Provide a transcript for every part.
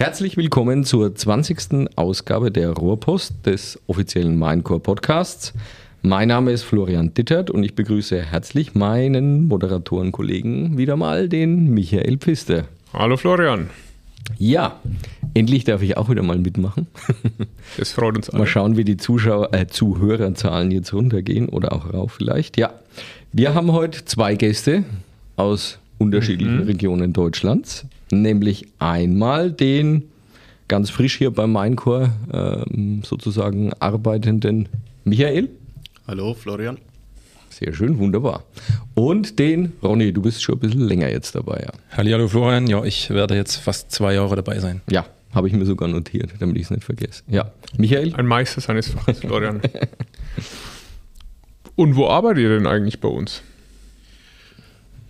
Herzlich willkommen zur 20. Ausgabe der Rohrpost des offiziellen Minecore Podcasts. Mein Name ist Florian Dittert und ich begrüße herzlich meinen Moderatorenkollegen wieder mal, den Michael Piste. Hallo Florian. Ja, endlich darf ich auch wieder mal mitmachen. Das freut uns alle. Mal schauen, wie die Zuschauer, äh, Zuhörerzahlen jetzt runtergehen oder auch rauf vielleicht. Ja, wir haben heute zwei Gäste aus unterschiedlichen Mhm. Regionen Deutschlands, nämlich einmal den ganz frisch hier beim Minecore ähm, sozusagen arbeitenden Michael. Hallo Florian. Sehr schön, wunderbar. Und den Ronny, du bist schon ein bisschen länger jetzt dabei, ja. Hallihallo Florian, ja, ich werde jetzt fast zwei Jahre dabei sein. Ja, habe ich mir sogar notiert, damit ich es nicht vergesse. Ja, Michael? Ein Meister seines Faches, Florian. Und wo arbeitet ihr denn eigentlich bei uns?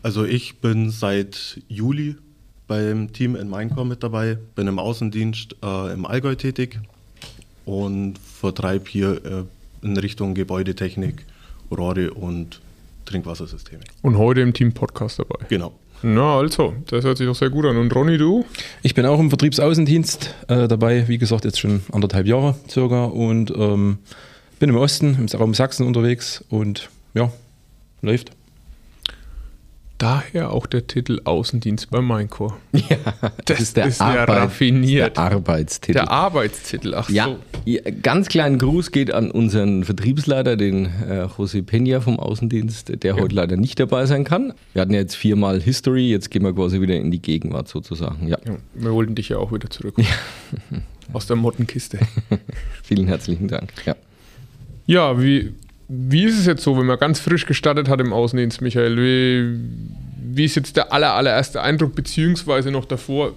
Also ich bin seit Juli beim Team in Maincore mit dabei, bin im Außendienst äh, im Allgäu tätig und vertreibe hier äh, in Richtung Gebäudetechnik, Rohre und Trinkwassersysteme. Und heute im Team Podcast dabei. Genau. Na, also, das hört sich doch sehr gut an. Und Ronny, du? Ich bin auch im Vertriebsaußendienst äh, dabei, wie gesagt, jetzt schon anderthalb Jahre circa und ähm, bin im Osten, im Raum Sachsen unterwegs und ja, läuft. Daher auch der Titel Außendienst bei Minecore. Ja, Das ist ja Arbeit- raffiniert. Der Arbeitstitel. Der Arbeitstitel, ach Ja, so. ja, ganz kleinen Gruß geht an unseren Vertriebsleiter, den äh, José Peña vom Außendienst, der heute leider nicht dabei sein kann. Wir hatten ja jetzt viermal History, jetzt gehen wir quasi wieder in die Gegenwart sozusagen. Ja, Ja, wir wollten dich ja auch wieder zurück. Aus der Mottenkiste. vielen herzlichen Dank. Ja. Ja, wie, wie ist es jetzt so, wenn man ganz frisch gestartet hat im Außendienst, Michael? Wie, wie ist jetzt der aller, allererste Eindruck, beziehungsweise noch davor,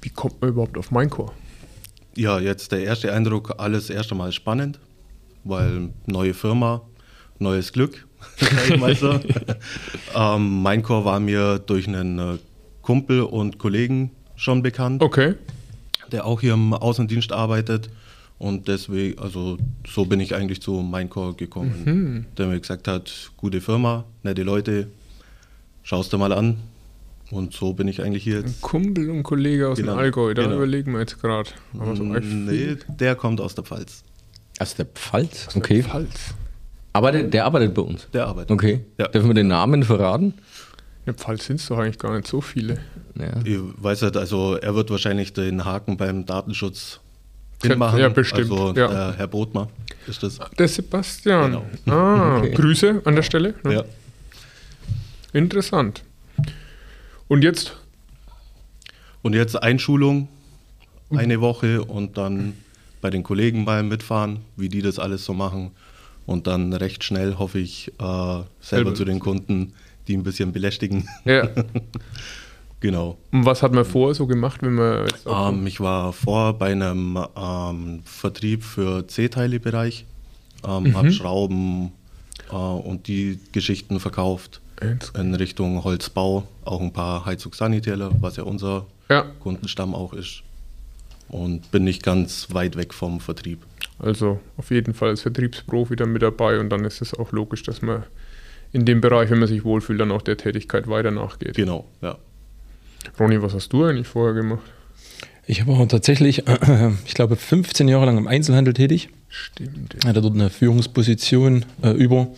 wie kommt man überhaupt auf Minecore? Ja, jetzt der erste Eindruck, alles erst einmal spannend, weil neue Firma, neues Glück, sag ich mal so. ähm, Maincore war mir durch einen äh, Kumpel und Kollegen schon bekannt. Okay. der auch hier im Außendienst arbeitet. Und deswegen, also so bin ich eigentlich zu Minecore gekommen. Der mir gesagt hat, gute Firma, nette Leute, schaust dir mal an. Und so bin ich eigentlich hier Ein jetzt. Kumpel und Kollege aus Genau, dem Allgäu, da genau. überlegen wir jetzt gerade. So ein Nee, der kommt aus der Pfalz. Aus der Pfalz? Okay. Pfalz. Aber der, der arbeitet bei uns. Der arbeitet. Okay. Ja. Dürfen wir den Namen verraten? In der Pfalz sind es doch eigentlich gar nicht so viele. Ja. Ich weiß nicht, also er wird wahrscheinlich den Haken beim Datenschutz Ja, hinmachen. ja, bestimmt, Also ja. der Herr Bodmer ist das. Der Sebastian. Genau. Ah, Okay. Grüße an der Stelle. ne? Ja. Interessant. Und jetzt Und jetzt Einschulung, eine Woche und dann bei den Kollegen mal mitfahren, wie die das alles so machen. Und dann recht schnell hoffe ich äh, selber Selber. zu den Kunden, die ein bisschen belästigen. Ja. genau. Und was hat man vorher so gemacht, wenn man Ähm, ich war vor bei einem ähm, Vertrieb für C-Teile-Bereich, ähm, habe Schrauben äh, und die Geschichten verkauft Jetzt- in Richtung Holzbau, auch ein paar Heizungssanitäler, was ja unser Ja, Kundenstamm auch ist. Und bin nicht ganz weit weg vom Vertrieb. also auf jeden Fall als Vertriebsprofi dann mit dabei und dann ist es auch logisch, dass man in dem Bereich, wenn man sich wohlfühlt, dann auch der Tätigkeit weiter nachgeht. Genau, ja. Ronny, was hast du eigentlich vorher gemacht? Ich war tatsächlich, äh, ich glaube, 15 Jahre lang im Einzelhandel tätig, Stimmt. hatte dort eine Führungsposition äh, über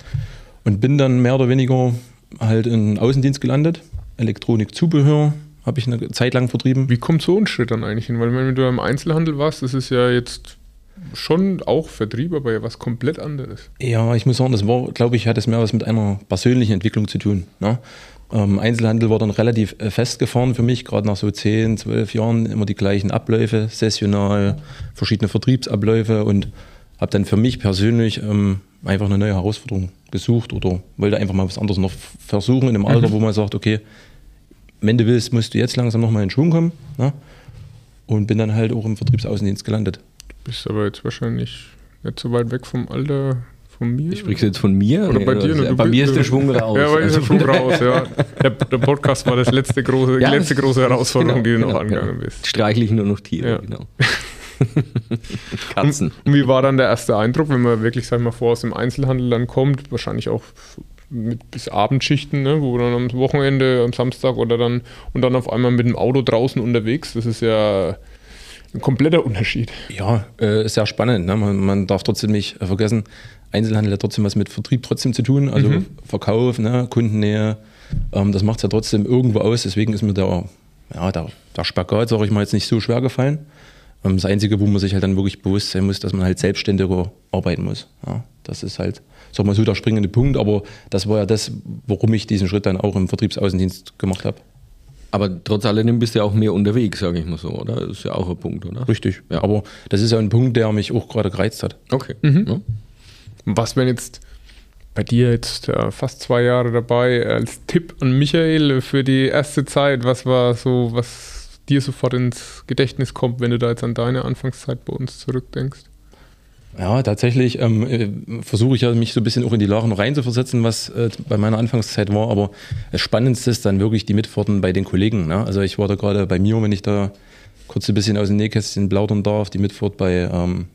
und bin dann mehr oder weniger halt in Außendienst gelandet. Elektronikzubehör habe ich eine Zeit lang vertrieben. Wie kommt so ein Schritt dann eigentlich hin? Weil wenn du im Einzelhandel warst, das ist ja jetzt schon auch Vertrieb, aber ja was komplett anderes. Ja, ich muss sagen, das war, glaube ich, hat es mehr was mit einer persönlichen Entwicklung zu tun. Ne? Ähm, Einzelhandel war dann relativ äh, festgefahren für mich, gerade nach so 10, 12 Jahren immer die gleichen Abläufe, sessional, verschiedene Vertriebsabläufe und habe dann für mich persönlich ähm, einfach eine neue Herausforderung gesucht oder wollte einfach mal was anderes noch versuchen in einem Alter, wo man sagt, okay, wenn du willst, musst du jetzt langsam nochmal in Schwung kommen. Ne? Und bin dann halt auch im Vertriebsaußendienst gelandet. Bist aber jetzt wahrscheinlich nicht so weit weg vom Alter von mir. Sprichst du jetzt von mir? Oder bei Nee, dir? also, ne? Du bei mir ist der Schwung raus. Ja, bei dir ist Also der Schwung raus, ja. Der, der Podcast war das letzte große, Ja, die letzte große Herausforderung, die du noch genau, angegangen genau. bist. Streichle ich nur noch Tiere, Ja. genau. Katzen. Und wie war dann der erste Eindruck, wenn man wirklich, sag ich mal, vor aus dem Einzelhandel dann kommt, wahrscheinlich auch mit bis Abendschichten, ne, wo dann am Wochenende, am Samstag oder dann und dann auf einmal mit dem Auto draußen unterwegs, das ist ja Ein kompletter Unterschied. Ja, äh, sehr spannend. Ne? Man, man, darf trotzdem nicht äh, vergessen, Einzelhandel hat trotzdem was mit Vertrieb trotzdem zu tun, also mhm. Verkauf, ne? Kundennähe. Ähm, das macht es ja trotzdem irgendwo aus. Deswegen ist mir der, ja, der, der Spagat, sage ich mal, jetzt nicht so schwer gefallen. Ähm, das Einzige, wo man sich halt dann wirklich bewusst sein muss, dass man halt selbstständiger arbeiten muss. Ja, das ist halt, sag mal so, der springende Punkt. Aber das war ja das, warum ich diesen Schritt dann auch im Vertriebsaußendienst gemacht habe. Aber trotz alledem bist du ja auch mehr unterwegs, sage ich mal so, oder? Das ist ja auch ein Punkt, oder? Richtig. Ja. Aber das ist ja ein Punkt, der mich auch gerade gereizt hat. Okay. Mhm. Ja. Was wenn jetzt bei dir jetzt äh, fast zwei Jahre dabei als Tipp an Michael für die erste Zeit, was war so, was dir sofort ins Gedächtnis kommt, wenn du da jetzt an deine Anfangszeit bei uns zurückdenkst? Ja, tatsächlich ähm, äh, versuche ich ja mich so ein bisschen auch in die Lage noch reinzuversetzen, was äh, bei meiner Anfangszeit war. Aber das Spannendste ist dann wirklich die Mitfahrten bei den Kollegen. Ne? Also ich war da gerade bei mir, wenn ich da kurz ein bisschen aus dem Nähkästchen plaudern darf, die Mitfahrt bei ähm,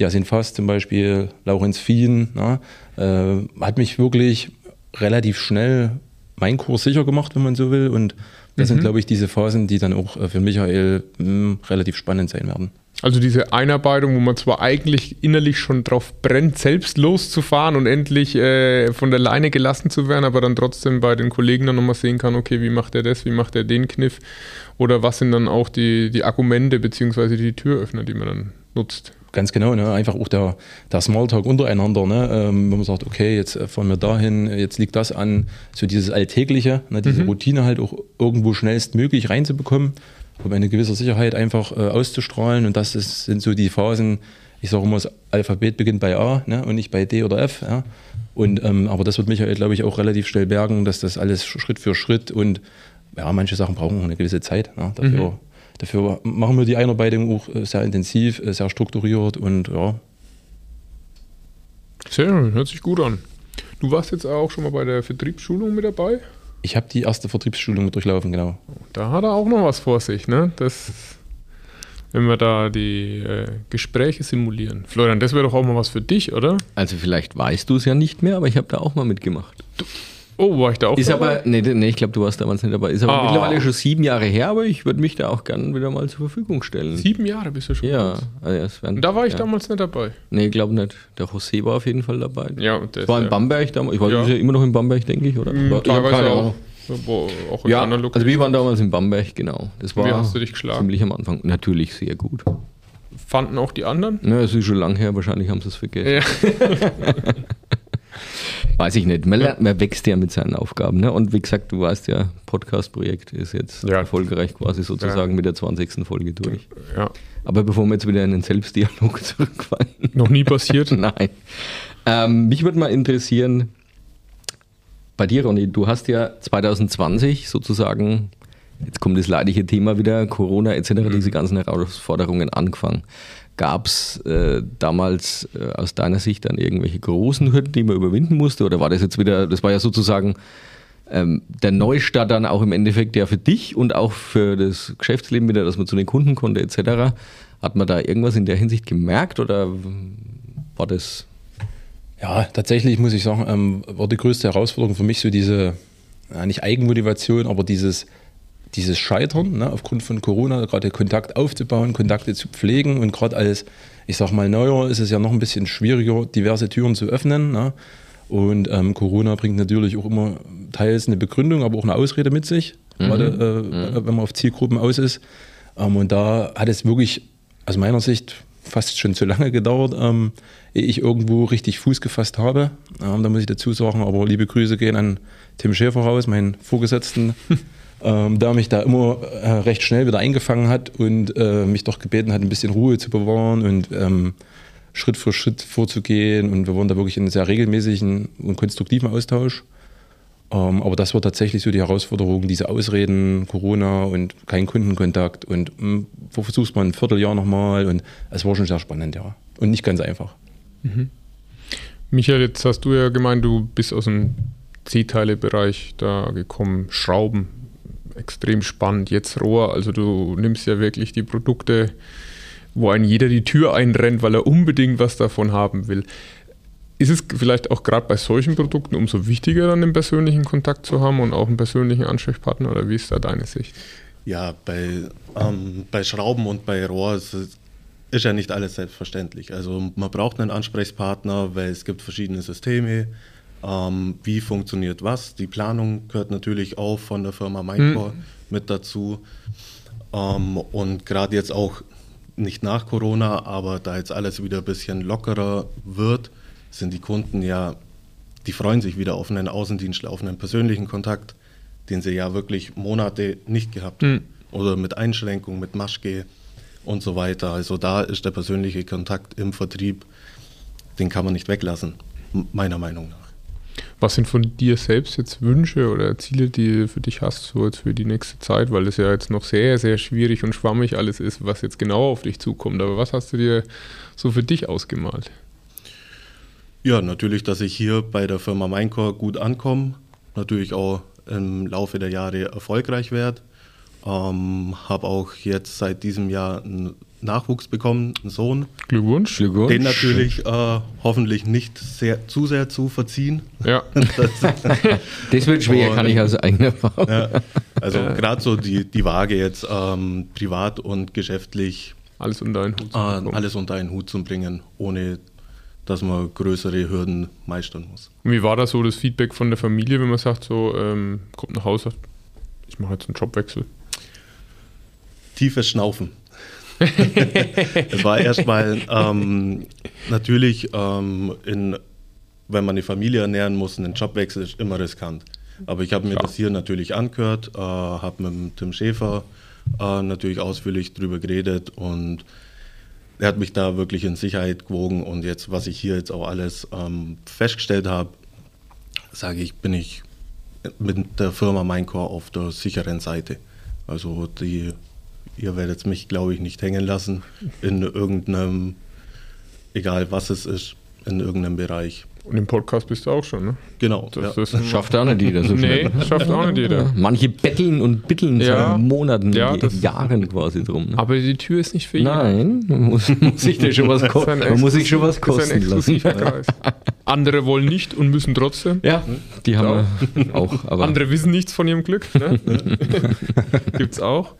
Jasin Fass zum Beispiel, Laurenz Fien, ne? äh, hat mich wirklich relativ schnell meinen Kurs sicher gemacht, wenn man so will. Und das mhm. sind, glaube ich, diese Phasen, die dann auch äh, für Michael mh, hm, relativ spannend sein werden. Also diese Einarbeitung, wo man zwar eigentlich innerlich schon drauf brennt, selbst loszufahren und endlich äh, von der Leine gelassen zu werden, aber dann trotzdem bei den Kollegen dann nochmal sehen kann, okay, wie macht er das, wie macht er den Kniff oder was sind dann auch die, die Argumente bzw. die Türöffner, die man dann nutzt. Ganz genau, ne? einfach auch der, der Smalltalk untereinander, ne? Ähm, wenn man sagt, okay, jetzt fahren wir dahin, jetzt liegt das an, so dieses Alltägliche, ne? diese mhm. Routine halt auch irgendwo schnellstmöglich reinzubekommen um eine gewisse Sicherheit einfach äh, auszustrahlen. Und das ist, sind so die Phasen, ich sage immer, das Alphabet beginnt bei A ne, und nicht bei D oder F. Ja. Und, ähm, aber das wird Michael, glaube ich, auch relativ schnell bergen, dass das alles Schritt für Schritt und ja, manche Sachen brauchen eine gewisse Zeit. Ne, dafür, mhm. Dafür machen wir die Einarbeitung auch äh, sehr intensiv, äh, sehr strukturiert und ja. Sehr schön, hört sich gut an. Du warst jetzt auch schon mal bei der Vertriebsschulung mit dabei? Ich habe die erste Vertriebsschulung durchlaufen, genau. Da hat er auch noch was vor sich, ne? Das, wenn wir da die äh, Gespräche simulieren. Florian, das wäre doch auch mal was für dich, oder? Also vielleicht weißt du es ja nicht mehr, aber ich habe da auch mal mitgemacht. Du, Oh, war ich da auch Ist dabei? aber, nee, nee ich glaube, du warst damals nicht dabei. Ist aber ah. mittlerweile schon sieben Jahre her, aber ich würde mich da auch gerne wieder mal zur Verfügung stellen. Sieben Jahre bist du schon Ja. Also werden, da war ich ja. damals nicht dabei. Nee, ich glaube nicht. Der José war auf jeden Fall dabei. Ja, und das war in Bamberg damals. Ich war ja. immer noch in Bamberg, denke ich, oder? Mhm, ich teilweise auch. Wo, auch ja, also wir waren damals in Bamberg, genau. Das war Wie hast du dich geschlagen? ziemlich am Anfang. Natürlich sehr gut. Fanden auch die anderen? Na, es ist schon lang her, wahrscheinlich haben sie es vergessen. Ja. Weiß ich nicht. Man, lernt, man wächst ja mit seinen Aufgaben. Ne? Und wie gesagt, du weißt ja, Podcast-Projekt ist jetzt ja. erfolgreich quasi sozusagen ja. mit der 20. Folge durch. Ja. Aber bevor wir jetzt wieder in den Selbstdialog zurückfallen. Noch nie passiert? Nein. Ähm, mich würde mal interessieren, bei dir, Ronny, du hast ja 2020 sozusagen, jetzt kommt das leidige Thema wieder, Corona etc., mhm. diese ganzen Herausforderungen angefangen. Gab es äh, damals äh, aus deiner Sicht dann irgendwelche großen Hürden, die man überwinden musste? Oder war das jetzt wieder, das war ja sozusagen ähm, der Neustart dann auch im Endeffekt ja für dich und auch für das Geschäftsleben wieder, dass man zu den Kunden konnte etc. Hat man da irgendwas in der Hinsicht gemerkt oder war das? Ja, tatsächlich muss ich sagen, ähm, war die größte Herausforderung für mich so diese, ja, nicht Eigenmotivation, aber dieses dieses Scheitern ne, aufgrund von Corona, gerade Kontakt aufzubauen, Kontakte zu pflegen und gerade als, ich sag mal, Neuer ist es ja noch ein bisschen schwieriger, diverse Türen zu öffnen. Ne? Und ähm, Corona bringt natürlich auch immer teils eine Begründung, aber auch eine Ausrede mit sich, mhm. gerade äh, mhm. wenn man auf Zielgruppen aus ist. Ähm, und da hat es wirklich aus meiner Sicht fast schon zu lange gedauert, ähm, ehe ich irgendwo richtig Fuß gefasst habe. Ähm, da muss ich dazu sagen, aber liebe Grüße gehen an Tim Schäfer raus, meinen Vorgesetzten. ähm, der mich da immer äh, recht schnell wieder eingefangen hat und äh, mich doch gebeten hat, ein bisschen Ruhe zu bewahren und ähm, Schritt für Schritt vorzugehen. Und wir waren da wirklich in einem sehr regelmäßigen und konstruktiven Austausch. Ähm, aber das war tatsächlich so die Herausforderung, diese Ausreden, Corona und kein Kundenkontakt und mh, hm, wo versuchst man ein Vierteljahr nochmal und es war schon sehr spannend, ja. Und nicht ganz einfach. Mhm. Michael, jetzt hast du ja gemeint, du bist aus dem C-Teile-Bereich da gekommen, Schrauben, extrem spannend. Jetzt Rohr, also du nimmst ja wirklich die Produkte, wo ein jeder die Tür einrennt, weil er unbedingt was davon haben will. Ist es vielleicht auch gerade bei solchen Produkten umso wichtiger, dann den persönlichen Kontakt zu haben und auch einen persönlichen Ansprechpartner oder wie ist da deine Sicht? Ja, bei, ähm, bei Schrauben und bei Rohr ist, ist ja nicht alles selbstverständlich. Also man braucht einen Ansprechpartner, weil es gibt verschiedene Systeme. Ähm, wie funktioniert was? Die Planung gehört natürlich auch von der Firma Mindcore mit dazu. Ähm, und gerade jetzt auch nicht nach Corona, aber da jetzt alles wieder ein bisschen lockerer wird, sind die Kunden ja, die freuen sich wieder auf einen Außendienst, auf einen persönlichen Kontakt, den sie ja wirklich Monate nicht gehabt haben. Oder mit Einschränkungen, mit Maschke und so weiter. Also da ist der persönliche Kontakt im Vertrieb, den kann man nicht weglassen, meiner Meinung nach. Was sind von dir selbst jetzt Wünsche oder Ziele, die du für dich hast, so jetzt für die nächste Zeit, weil das ja jetzt noch sehr, sehr schwierig und schwammig alles ist, was jetzt genau auf dich zukommt. Aber was hast du dir so für dich ausgemalt? Ja, natürlich, dass ich hier bei der Firma Minecore gut ankomme, natürlich auch im Laufe der Jahre erfolgreich werde. Ähm, habe auch jetzt seit diesem Jahr einen Nachwuchs bekommen, einen Sohn. Glückwunsch. Glückwunsch. Den natürlich äh, hoffentlich nicht sehr, zu sehr zu verziehen. Ja, Das wird schwer, Und- kann ich aus eigener Erfahrung. Ja, also gerade so die, die Waage jetzt ähm, privat und geschäftlich alles unter einen Hut. zu äh, alles unter einen Hut zu bringen, ohne dass man größere Hürden meistern muss. Und Wie war da so das Feedback von der Familie, wenn man sagt, so, ähm, kommt nach Hause, ich mache jetzt einen Jobwechsel? Tiefes Schnaufen. es war erstmal ähm, natürlich, ähm, in, wenn man eine Familie ernähren muss, ein Jobwechsel ist immer riskant. Aber ich habe mir Klar. das hier natürlich angehört, äh, habe mit Tim Schäfer äh, natürlich ausführlich drüber geredet und er hat mich da wirklich in Sicherheit gewogen und jetzt, was ich hier jetzt auch alles ähm, festgestellt habe, sage ich, bin ich mit der Firma Minecore auf der sicheren Seite. Also die, ihr werdet mich, glaube ich, nicht hängen lassen in irgendeinem, egal was es ist, in irgendeinem Bereich. Und im Podcast bist du auch schon, ne? Genau. Das, ja. Schafft auch nicht jeder so Nee, schnell. schafft auch nicht jeder. Manche betteln und bitteln Ja. seit Monaten, Ja, Jahren quasi drum. Ne? Aber die Tür ist nicht für jeden. Nein, man muss, muss sich da schon was, Das ko ist ein man muss sich schon was das ist ein kosten lassen. Andere wollen nicht und müssen trotzdem. Ja, die haben wir auch. Aber Andere wissen nichts von ihrem Glück. Ne? Gibt's auch.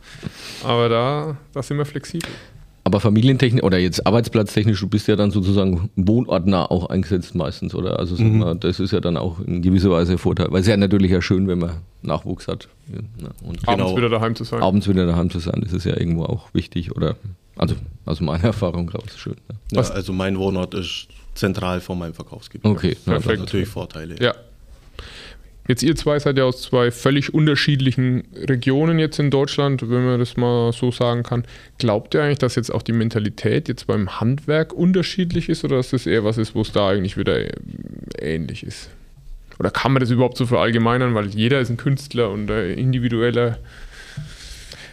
Aber da, da sind wir flexibel. Aber familientechnisch oder jetzt arbeitsplatztechnisch, du bist ja dann sozusagen wohnortnah auch eingesetzt meistens, oder? Also sag mal, das ist ja dann auch in gewisser Weise ein Vorteil. Weil es ja natürlich ja schön, wenn man Nachwuchs hat. Ja? Und Abends Genau. wieder daheim zu sein. abends wieder daheim zu sein, das ist ja irgendwo auch wichtig, oder? Also aus meiner Erfahrung raus, schön. Ne? Ja, also mein Wohnort ist zentral von meinem Verkaufsgebiet. Okay, das perfekt. hat natürlich Vorteile. Ja. Jetzt ihr zwei seid ja aus zwei völlig unterschiedlichen Regionen jetzt in Deutschland, wenn man das mal so sagen kann. Glaubt ihr eigentlich, dass jetzt auch die Mentalität jetzt beim Handwerk unterschiedlich ist oder dass das eher was ist, wo es da eigentlich wieder äh, ähnlich ist? Oder kann man das überhaupt so verallgemeinern, weil jeder ist ein Künstler und ein individueller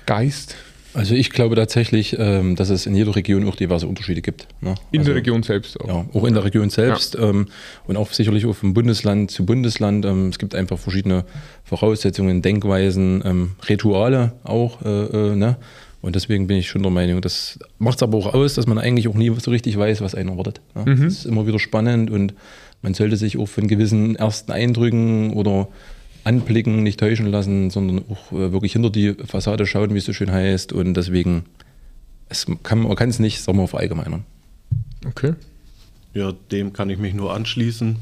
Geist Also ich glaube tatsächlich, ähm, dass es in jeder Region auch diverse Unterschiede gibt. Ne? in also, der Region selbst auch. Ja, auch in der Region selbst ähm, und auch sicherlich auch von Bundesland zu Bundesland. Ähm, es gibt einfach verschiedene Voraussetzungen, Denkweisen, Rituale auch. Äh, äh, ne? Und deswegen bin ich schon der Meinung, das macht es aber auch aus, dass man eigentlich auch nie so richtig weiß, was einen erwartet. Ne? Mhm. Das ist immer wieder spannend und man sollte sich auch von gewissen ersten Eindrücken oder Anblicken nicht täuschen lassen, sondern auch äh, wirklich hinter die Fassade schauen, wie es so schön heißt. Und deswegen, es kann, man kann es nicht, sagen wir, verallgemeinern. Okay. Ja, dem kann ich mich nur anschließen.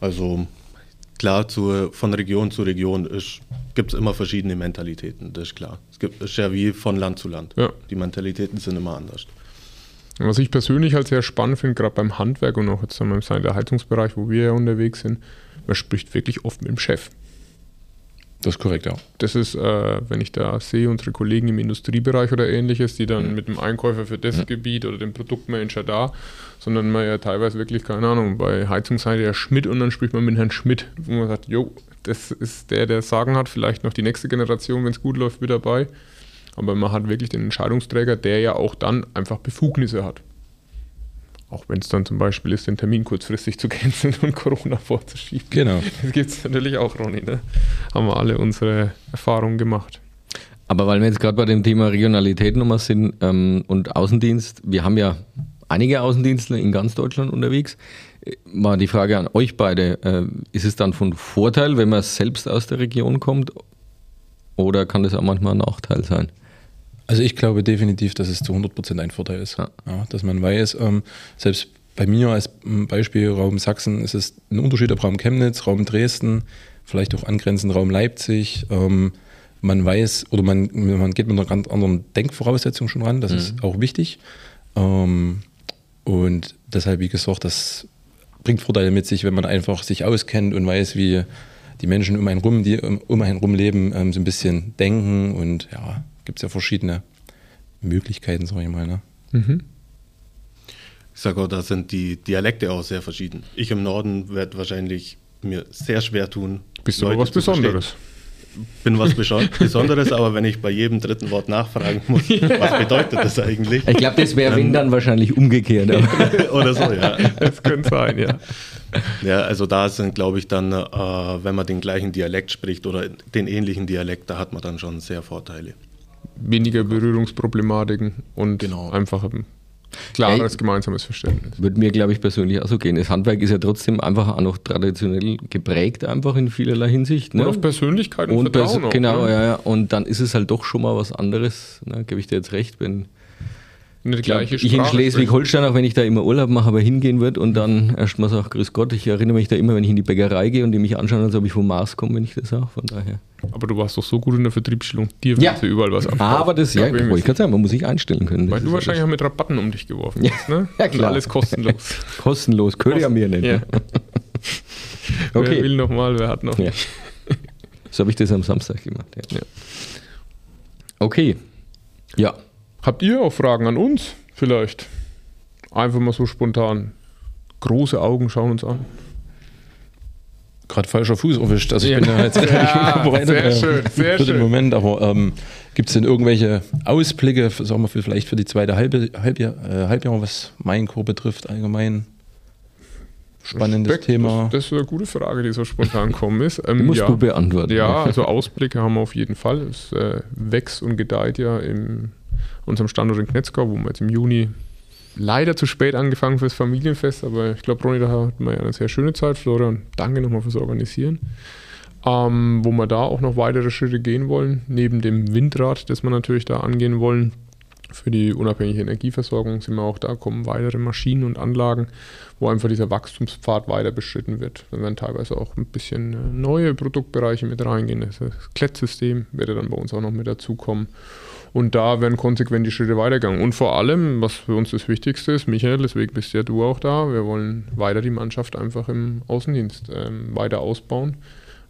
Also klar, zu, von Region zu Region gibt es immer verschiedene Mentalitäten, das ist klar. Es gibt, ist ja wie von Land zu Land. Ja. Die Mentalitäten sind immer anders. Was ich persönlich halt sehr spannend finde, gerade beim Handwerk und auch jetzt im der Heizungsbereich, wo wir ja unterwegs sind, man spricht wirklich oft mit dem Chef. Das ist korrekt, ja. Das ist, äh, wenn ich da sehe, unsere Kollegen im Industriebereich oder ähnliches, die dann mit dem Einkäufer für das Gebiet oder dem Produktmanager da, sondern man ja teilweise wirklich, keine Ahnung, bei Heizungsseite ja Schmidt und dann spricht man mit Herrn Schmidt, wo man sagt, jo, das ist der, der Sagen hat, vielleicht noch die nächste Generation, wenn es gut läuft, mit dabei. Aber man hat wirklich den Entscheidungsträger, der ja auch dann einfach Befugnisse hat. Auch wenn es dann zum Beispiel ist, den Termin kurzfristig zu canceln und Corona vorzuschieben. Genau. Das gibt es natürlich auch, Ronny. Ne? Haben wir alle unsere Erfahrungen gemacht. Aber weil wir jetzt gerade bei dem Thema Regionalität nochmal sind ähm, und Außendienst, wir haben ja einige Außendienstler in ganz Deutschland unterwegs. Äh, Mal die Frage an euch beide, äh, ist es dann von Vorteil, wenn man selbst aus der Region kommt? Oder kann das auch manchmal ein Nachteil sein? Also ich glaube definitiv, dass es zu 100% ein Vorteil ist. Ja. Ja, dass man weiß, ähm, selbst bei mir als Beispiel Raum Sachsen ist es ein Unterschied ob Raum Chemnitz, Raum Dresden, vielleicht auch angrenzend Raum Leipzig. Ähm, man weiß oder man, man geht mit einer ganz anderen Denkvoraussetzung schon ran, das mhm. ist auch wichtig. Ähm, und deshalb, wie gesagt, das bringt Vorteile mit sich, wenn man einfach sich auskennt und weiß, wie die Menschen um einen rum, die um einen rum leben, ähm, so ein bisschen denken. Und ja, gibt es ja verschiedene Möglichkeiten, sag ich mal. Ne? Mhm. Ich sage auch, da sind die Dialekte auch sehr verschieden. Ich im Norden werde wahrscheinlich mir sehr schwer tun. Bist du Leute was Besonderes? Verstehen bin was Besonderes, aber wenn ich bei jedem dritten Wort nachfragen muss, was bedeutet das eigentlich? Ich glaube, das wäre, wenn dann wahrscheinlich umgekehrt. Oder so, ja. Das könnte sein, ja. Ja, also da sind, glaube ich, dann, äh, wenn man den gleichen Dialekt spricht oder den ähnlichen Dialekt, da hat man dann schon sehr Vorteile. Weniger Berührungsproblematiken und genau. einfach klares ja, gemeinsames Verständnis. Würde mir, glaube ich, persönlich auch so gehen. Das Handwerk ist ja trotzdem einfach auch noch traditionell geprägt, einfach in vielerlei Hinsicht. Ne? Und auf Persönlichkeit und, und Vertrauen auch, Genau, ne? ja, ja. Und dann ist es halt doch schon mal was anderes, ne? gebe ich dir jetzt recht, wenn eine gleiche Ich in Schleswig-Holstein, auch wenn ich da immer Urlaub mache, aber hingehen würde und dann erstmal sage, grüß Gott, ich erinnere mich da immer, wenn ich in die Bäckerei gehe und die mich anschauen, als ob ich vom Mars komme, wenn ich das sage, von daher. Aber du warst doch so gut in der Vertriebsstellung, dir ja. du überall was abkaufen. Aber das, ja, ja ich kann sagen, man muss sich einstellen können. Weil du wahrscheinlich auch mit Rabatten um dich geworfen ja. hast, ne? Ja, klar. Und alles kostenlos. kostenlos, könnte ja mir nicht. Ja. okay. Wer will nochmal, wer hat noch ja. So habe ich das am Samstag gemacht, ja. Okay, ja. Habt ihr auch Fragen an uns? Vielleicht. Einfach mal so spontan. Große Augen schauen uns an. Gerade falscher Fuß erwischt. Also ich ja. bin da jetzt ja, vorbereitet sehr schön, sehr für schön. den Moment. Aber ähm, gibt es denn irgendwelche Ausblicke, sagen wir vielleicht für die zweite Halbe, Halbjahr, äh, Halbjahr, was mein Chor betrifft allgemein? Spannendes Respekt, Thema. Das, das, ist eine gute Frage, die so spontan gekommen ist. Ähm, die musst ja, du beantworten. Ja, also Ausblicke haben wir auf jeden Fall. Es äh, wächst und gedeiht ja in unserem Standort in Knetzgau, wo wir jetzt im Juni leider zu spät angefangen fürs Familienfest, aber ich glaube, Ronny, da hatten wir ja eine sehr schöne Zeit. Florian, danke nochmal fürs Organisieren. Ähm, wo wir da auch noch weitere Schritte gehen wollen, neben dem Windrad, das wir natürlich da angehen wollen. Für die unabhängige Energieversorgung sind wir auch da, kommen weitere Maschinen und Anlagen, wo einfach dieser Wachstumspfad weiter beschritten wird. Da werden teilweise auch ein bisschen äh, neue Produktbereiche mit reingehen. Das Klettsystem wird dann bei uns auch noch mit dazukommen. Und da werden konsequent die Schritte weitergegangen. Und vor allem, was für uns das Wichtigste ist, Michael, deswegen bist ja du auch da, wir wollen weiter die Mannschaft einfach im Außendienst ähm, weiter ausbauen,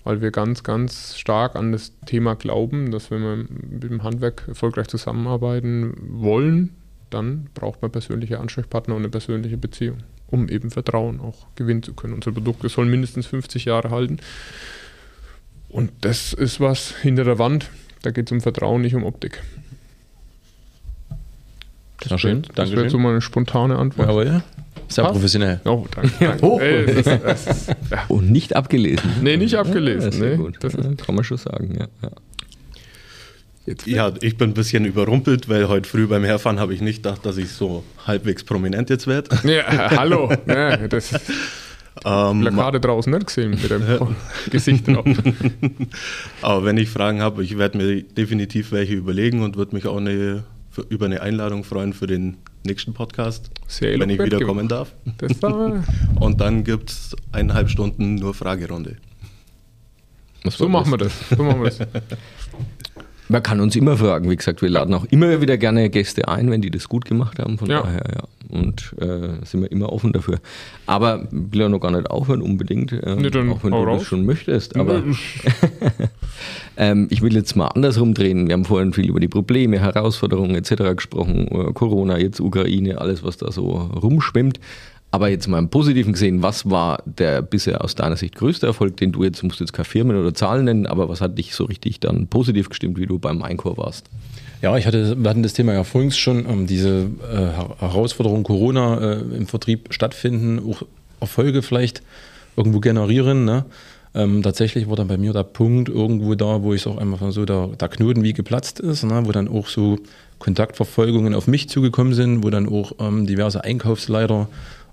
weil wir ganz, ganz stark an das Thema glauben, dass wenn wir mit dem Handwerk erfolgreich zusammenarbeiten wollen, dann braucht man persönliche Ansprechpartner und eine persönliche Beziehung, um eben Vertrauen auch gewinnen zu können. Unsere Produkte sollen mindestens 50 Jahre halten. Und das ist was hinter der Wand. Da geht es um Vertrauen, nicht um Optik. Das schön, danke. Das wäre so mal eine spontane Antwort. Jawohl. Sehr Passt? professionell. Oh, danke. danke. Oh. Ey, das, das, ja. Und nicht abgelesen. Nee, nicht abgelesen. Ja, nee. gut. Das kann man schon sagen, ja. ja. Ja, ich bin ein bisschen überrumpelt, weil heute früh beim Herfahren habe ich nicht gedacht, dass ich so halbwegs prominent jetzt werde. Ja, hallo. Ja, das ähm, Plakate draußen nicht gesehen mit dem Gesicht drauf. Aber wenn ich Fragen habe, ich werde mir definitiv welche überlegen und würde mich auch eine für, über eine Einladung freuen für den nächsten Podcast, Sehr wenn ich wieder gemacht. kommen darf. Und dann gibt es eineinhalb Stunden nur Fragerunde. So machen. So machen wir das. Man kann uns immer fragen, wie gesagt, wir laden auch immer wieder gerne Gäste ein, wenn die das gut gemacht haben. Von ja. daher, ja. Und äh, sind wir immer offen dafür. Aber will ja noch gar nicht aufhören, unbedingt. Ähm, nee, auch wenn du raus. das schon möchtest. Aber ähm, ich will jetzt mal andersrum drehen. Wir haben vorhin viel über die Probleme, Herausforderungen etc. gesprochen. Äh, Corona, jetzt Ukraine, alles, was da so rumschwimmt. Aber jetzt mal im Positiven gesehen, was war der bisher aus deiner Sicht größte Erfolg, den du jetzt, musst jetzt keine Firmen oder Zahlen nennen, aber was hat dich so richtig dann positiv gestimmt, wie du beim Einkauf warst? Ja, ich hatte, wir hatten das Thema ja vorhin schon, ähm, diese äh, Herausforderung Corona äh, im Vertrieb stattfinden, auch Erfolge vielleicht irgendwo generieren. Ne? Ähm, tatsächlich war dann bei mir der Punkt irgendwo da, wo ich auch einfach so der, der Knoten wie geplatzt ist, ne? wo dann auch so Kontaktverfolgungen auf mich zugekommen sind, wo dann auch ähm, diverse Einkaufsleiter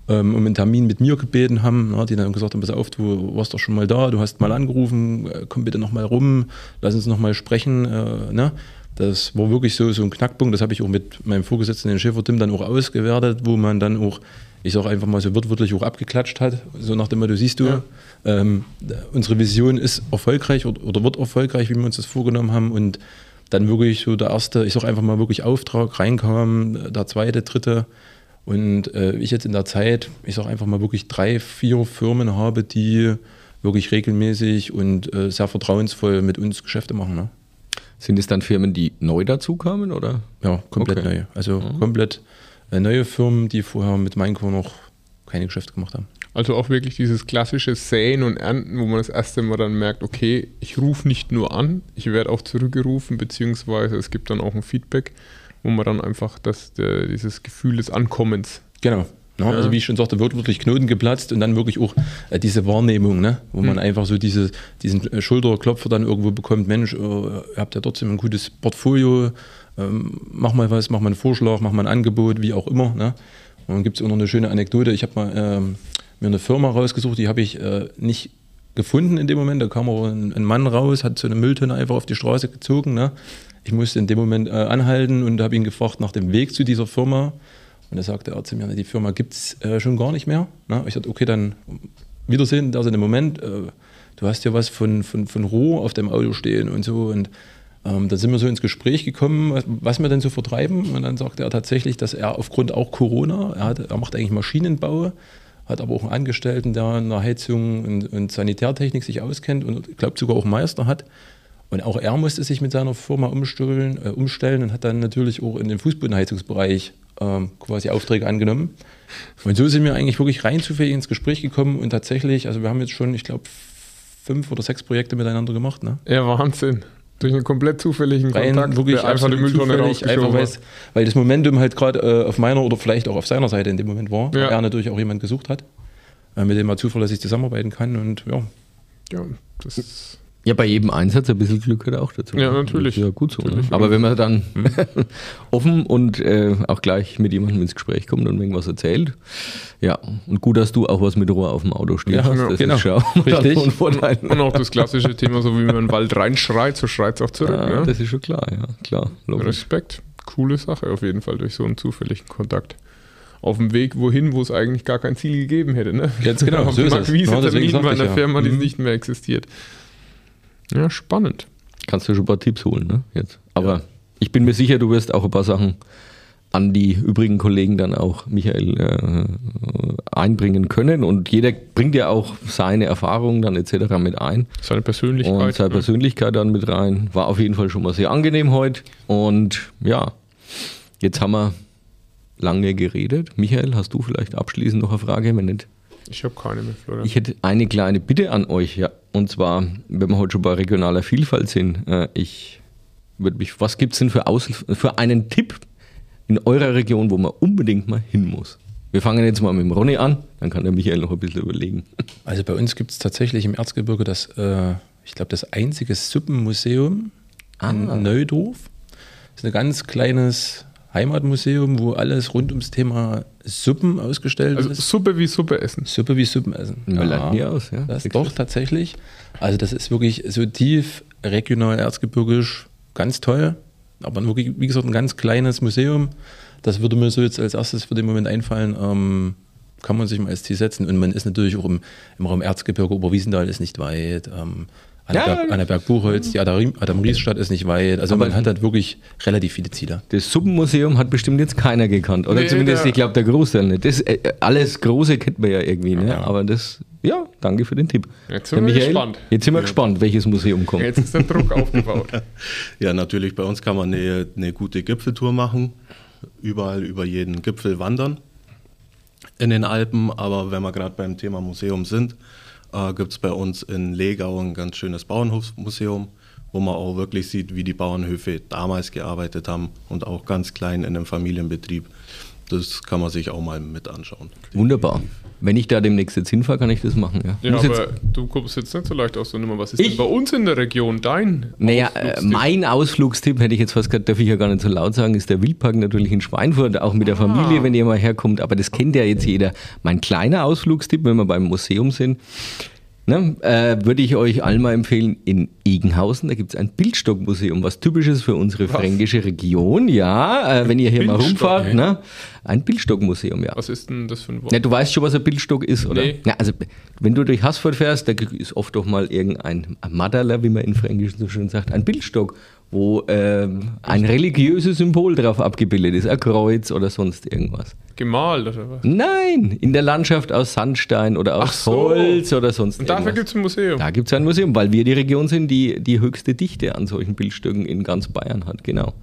ähm, um einen Termin mit mir gebeten haben, na, die dann gesagt haben, pass auf, du warst doch schon mal da, du hast mal angerufen, äh, komm bitte nochmal rum, lass uns nochmal sprechen. Äh, ne? Das war wirklich so, so ein Knackpunkt, das habe ich auch mit meinem Vorgesetzten, den Schäfer Tim, dann auch ausgewertet, wo man dann auch, ich sage einfach mal so wortwörtlich auch abgeklatscht hat, so nach dem Motto, siehst du, ja. ähm, unsere Vision ist erfolgreich oder, oder wird erfolgreich, wie wir uns das vorgenommen haben und dann wirklich so der erste, ich sage einfach mal wirklich Auftrag reinkam, der zweite, dritte, und äh, ich jetzt in der Zeit, ich sage einfach mal wirklich drei, vier Firmen habe, die wirklich regelmäßig und äh, sehr vertrauensvoll mit uns Geschäfte machen. Ne? Sind es dann Firmen, die neu dazukamen oder? Ja, komplett okay. neu. Also mhm. komplett äh, neue Firmen, die vorher mit Minecore noch keine Geschäfte gemacht haben. Also auch wirklich dieses klassische Säen und Ernten, wo man das erste Mal dann merkt, okay, ich rufe nicht nur an, ich werde auch zurückgerufen, beziehungsweise es gibt dann auch ein Feedback wo man dann einfach das, der, dieses Gefühl des Ankommens. Genau. Ja, also wie ich schon sagte, wird wirklich Knoten geplatzt und dann wirklich auch äh, diese Wahrnehmung, ne? wo hm. man einfach so diese, diesen äh, Schulterklopfer dann irgendwo bekommt, Mensch, äh, ihr habt ja trotzdem ein gutes Portfolio, ähm, mach mal was, mach mal einen Vorschlag, mach mal ein Angebot, wie auch immer. Ne? Und dann gibt es auch noch eine schöne Anekdote, ich habe mal ähm, mir eine Firma rausgesucht, die habe ich äh, nicht gefunden in dem Moment, da kam aber ein, ein, Mann raus, hat so eine Mülltonne einfach auf die Straße gezogen, ne? Ich musste in dem Moment äh, anhalten und habe ihn gefragt nach dem Weg zu dieser Firma. Und er sagte er zu mir, die Firma gibt es äh, schon gar nicht mehr. Na, ich sagte, okay, dann Wiedersehen, da sind im Moment, äh, du hast ja was von, von, von Roh auf dem Auto stehen und so. Und ähm, dann sind wir so ins Gespräch gekommen, was, was wir denn so vertreiben. Und dann sagte er tatsächlich, dass er aufgrund auch Corona, er, hat, er macht eigentlich Maschinenbau, hat aber auch einen Angestellten, der in der Heizung und, und Sanitärtechnik sich auskennt und glaubt sogar auch Meister hat. Und auch er musste sich mit seiner Firma umstellen, äh, umstellen und hat dann natürlich auch in den Fußbodenheizungsbereich ähm, quasi Aufträge angenommen. Und so sind wir eigentlich wirklich rein zufällig ins Gespräch gekommen und tatsächlich, also wir haben jetzt schon, ich glaube, fünf oder sechs Projekte miteinander gemacht. Ne? Ja, Wahnsinn. Durch einen komplett zufälligen Rein, Kontakt, wirklich einfach die Mülltonne einfach weil, weil das Momentum halt gerade äh, auf meiner oder vielleicht auch auf seiner Seite in dem Moment war, ja. weil er natürlich auch jemand gesucht hat, äh, mit dem er zuverlässig zusammenarbeiten kann und ja. Ja, das ist ja, bei jedem Einsatz ein bisschen Glück gehört auch dazu. Ja, natürlich. Ja, gut so. Ne? Aber wenn man dann mhm. offen und äh, auch gleich mit jemandem ins Gespräch kommt und irgendwas erzählt, ja, und gut, dass du auch was mit Rohr auf dem Auto stehst. Ja, das genau. ist schon Richtig. Und, und, auch das klassische Thema, so wie man im Wald reinschreit, so schreit es auch zurück. Ja, ne? Das ist schon klar, ja, klar. Logisch. Respekt. Coole Sache auf jeden Fall durch so einen zufälligen Kontakt auf dem Weg wohin, wo es eigentlich gar kein Ziel gegeben hätte. Ne? Ganz genau. so ist es. Genau, bei einer ja. Firma, die mhm. nicht mehr existiert. Ja, spannend. Kannst du schon ein paar Tipps holen, ne? Jetzt. Aber ja. ich bin mir sicher, du wirst auch ein paar Sachen an die übrigen Kollegen dann auch, Michael, äh, einbringen können. Und jeder bringt ja auch seine Erfahrungen dann etc. mit ein. Seine Persönlichkeit. Und seine Persönlichkeit dann mit rein. War auf jeden Fall schon mal sehr angenehm heute. Und ja, jetzt haben wir lange geredet. Michael, hast du vielleicht abschließend noch eine Frage? Wenn nicht, ich habe keine mehr, Florian. Ich hätte eine kleine Bitte an euch, ja. Und zwar, wenn wir heute schon bei regionaler Vielfalt sind, äh, ich würde mich, was gibt es denn für, Aus, für einen Tipp in eurer Region, wo man unbedingt mal hin muss? Wir fangen jetzt mal mit dem Ronny an, dann kann der Michael noch ein bisschen überlegen. Also bei uns gibt es tatsächlich im Erzgebirge das, äh, ich glaube, das einzige Suppenmuseum ah. in Neudorf. Das ist ein ganz kleines Heimatmuseum, wo alles rund ums Thema Suppen ausgestellt also ist. Suppe wie Suppe essen. Suppe wie Suppen essen. Man ja, nie aus, ja. Das doch tatsächlich. Also das ist wirklich so tief regional erzgebirgisch ganz toll. Aber wirklich, wie gesagt, ein ganz kleines Museum. Das würde mir so jetzt als erstes für den Moment einfallen. Ähm, kann man sich mal als Ziel setzen. Und man ist natürlich auch im, im Raum Erzgebirge, Oberwiesenthal ist nicht weit. Ähm, Annaberg, ja, Annaberg Buchholz, die Adam, Adam Riesstadt ist nicht weit. Also man hat halt wirklich relativ viele Ziele. Das Suppenmuseum hat bestimmt jetzt keiner gekannt. Oder nee, zumindest, ich glaube, der Großteil nicht. Das, äh, alles Große kennt man ja irgendwie. Ne? Ja. Aber das, ja, danke für den Tipp. Jetzt sind wir gespannt. Jetzt sind wir ja. gespannt, welches Museum kommt. Jetzt ist der Druck aufgebaut. Ja, natürlich, bei uns kann man eine, eine gute Gipfeltour machen. Überall über jeden Gipfel wandern in den Alpen. Aber wenn wir gerade beim Thema Museum sind, äh, gibt es bei uns in Legau ein ganz schönes Bauernhofsmuseum, wo man auch wirklich sieht, wie die Bauernhöfe damals gearbeitet haben und auch ganz klein in einem Familienbetrieb. das kann man sich auch mal mit anschauen. Wunderbar. Wenn ich da demnächst jetzt hinfahre, kann ich das machen. Ja, Ja, aber du kommst jetzt nicht so leicht aus der Nummer. Was ist Ich? denn bei uns in der Region dein? naja, äh, Ausflugstipp? mein Ausflugstipp, hätte ich jetzt fast gesagt, darf ich ja gar nicht so laut sagen, ist der Wildpark natürlich in Schweinfurt, auch mit der Familie, wenn ihr mal herkommt. Aber das kennt ja jetzt jeder. Mein kleiner Ausflugstipp, wenn wir beim Museum sind, Ne, äh, würde ich euch allen mal empfehlen, in Egenhausen, da gibt es ein Bildstockmuseum, was typisches für unsere fränkische Region. Ja, äh, wenn ihr hier mal rumfahrt, ne? ein Bildstockmuseum, ja. Was ist denn das für ein Wort? Ja, du weißt schon, was ein Bildstock ist, oder? Nee. Ja, also, wenn du durch Haßfurt fährst, da ist oft doch mal irgendein Maderler, wie man in Fränkisch so schön sagt, ein Bildstock, wo ähm, ein religiöses Symbol drauf abgebildet ist, ein Kreuz oder sonst irgendwas. Gemalt oder was? Nein, in der Landschaft aus Sandstein oder aus so. Holz oder sonst Und dafür irgendwas. gibt es ein Museum. Da gibt es ein Museum, weil wir die Region sind, die die höchste Dichte an solchen Bildstücken in ganz Bayern hat, genau.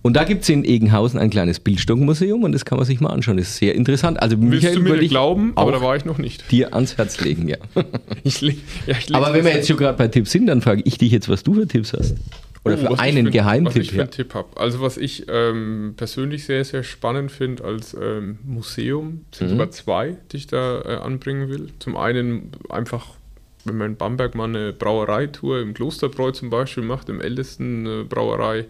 Und da gibt es in Egenhausen ein kleines Bildstockmuseum und das kann man sich mal anschauen. Das ist sehr interessant. Also Willst Michael du mir glauben, aber da war ich noch nicht. dir ans Herz legen, ja. Ich le- ja, ich Aber wenn wir jetzt schon gerade bei Tipps sind, dann frage ich dich jetzt, was du für Tipps hast. Oder Oh, für ich einen für- Was Geheimtipp. ich für einen Tipp habe. Also was ich ähm, persönlich sehr, sehr spannend finde als ähm, Museum, sind Mhm. sogar zwei, die ich da äh, anbringen will. Zum einen einfach, wenn man in Bamberg mal eine Brauereitour im Klosterbräu zum Beispiel macht, im ältesten äh, Brauerei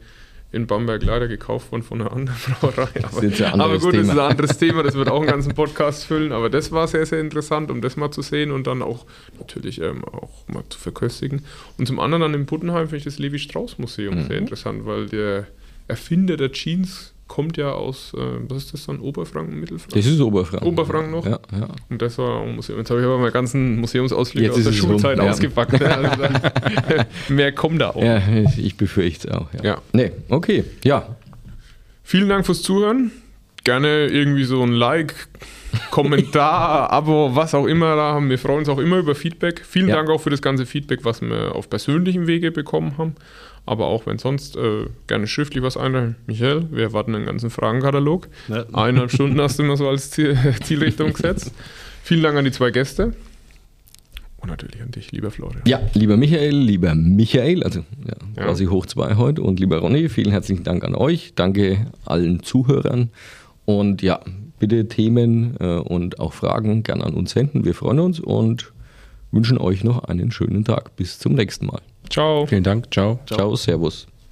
in Bamberg, leider gekauft worden von einer anderen Brauerei. Aber, ein aber gut, das ist ein Thema. anderes Thema, das wird auch einen ganzen Podcast füllen. Aber das war sehr, sehr interessant, um das mal zu sehen und dann auch natürlich ähm, auch mal zu verköstigen. Und zum anderen an dem Buddenheim finde ich das Levi-Strauss-Museum Mhm. sehr interessant, weil der Erfinder der Jeans kommt ja aus, äh, was ist das dann, Oberfranken, Mittelfranken? Das ist Oberfranken. Oberfranken noch? Ja, ja. Und das war ein Museum. Jetzt habe ich aber meine ganzen Museumsausflüge Jetzt aus der rum, Schulzeit ja. ausgepackt. ne? Also dann, mehr kommt da auch. ja, ich befürchte es auch. Ja. Ja. Nee, okay. Ja, Vielen Dank fürs Zuhören. Gerne irgendwie so ein Like, Kommentar, Abo, was auch immer da haben. Wir freuen uns auch immer über Feedback. Vielen Ja. Dank auch für das ganze Feedback, was wir auf persönlichem Wege bekommen haben. Aber auch wenn sonst äh, gerne schriftlich was einreichen. Michael, wir erwarten einen ganzen Fragenkatalog. Ja. Eineinhalb Stunden hast du immer so als Ziel, Zielrichtung gesetzt. Vielen Dank an die zwei Gäste. Und natürlich an dich, lieber Florian. Ja, lieber Michael, lieber Michael, also ja, Ja. quasi hoch zwei heute und lieber Ronny, vielen herzlichen Dank an euch. Danke allen Zuhörern und ja, bitte Themen äh, und auch Fragen gerne an uns senden. Wir freuen uns und wünschen euch noch einen schönen Tag. Bis zum nächsten Mal. Ciao. Vielen Dank. Ciao. Ciao servus.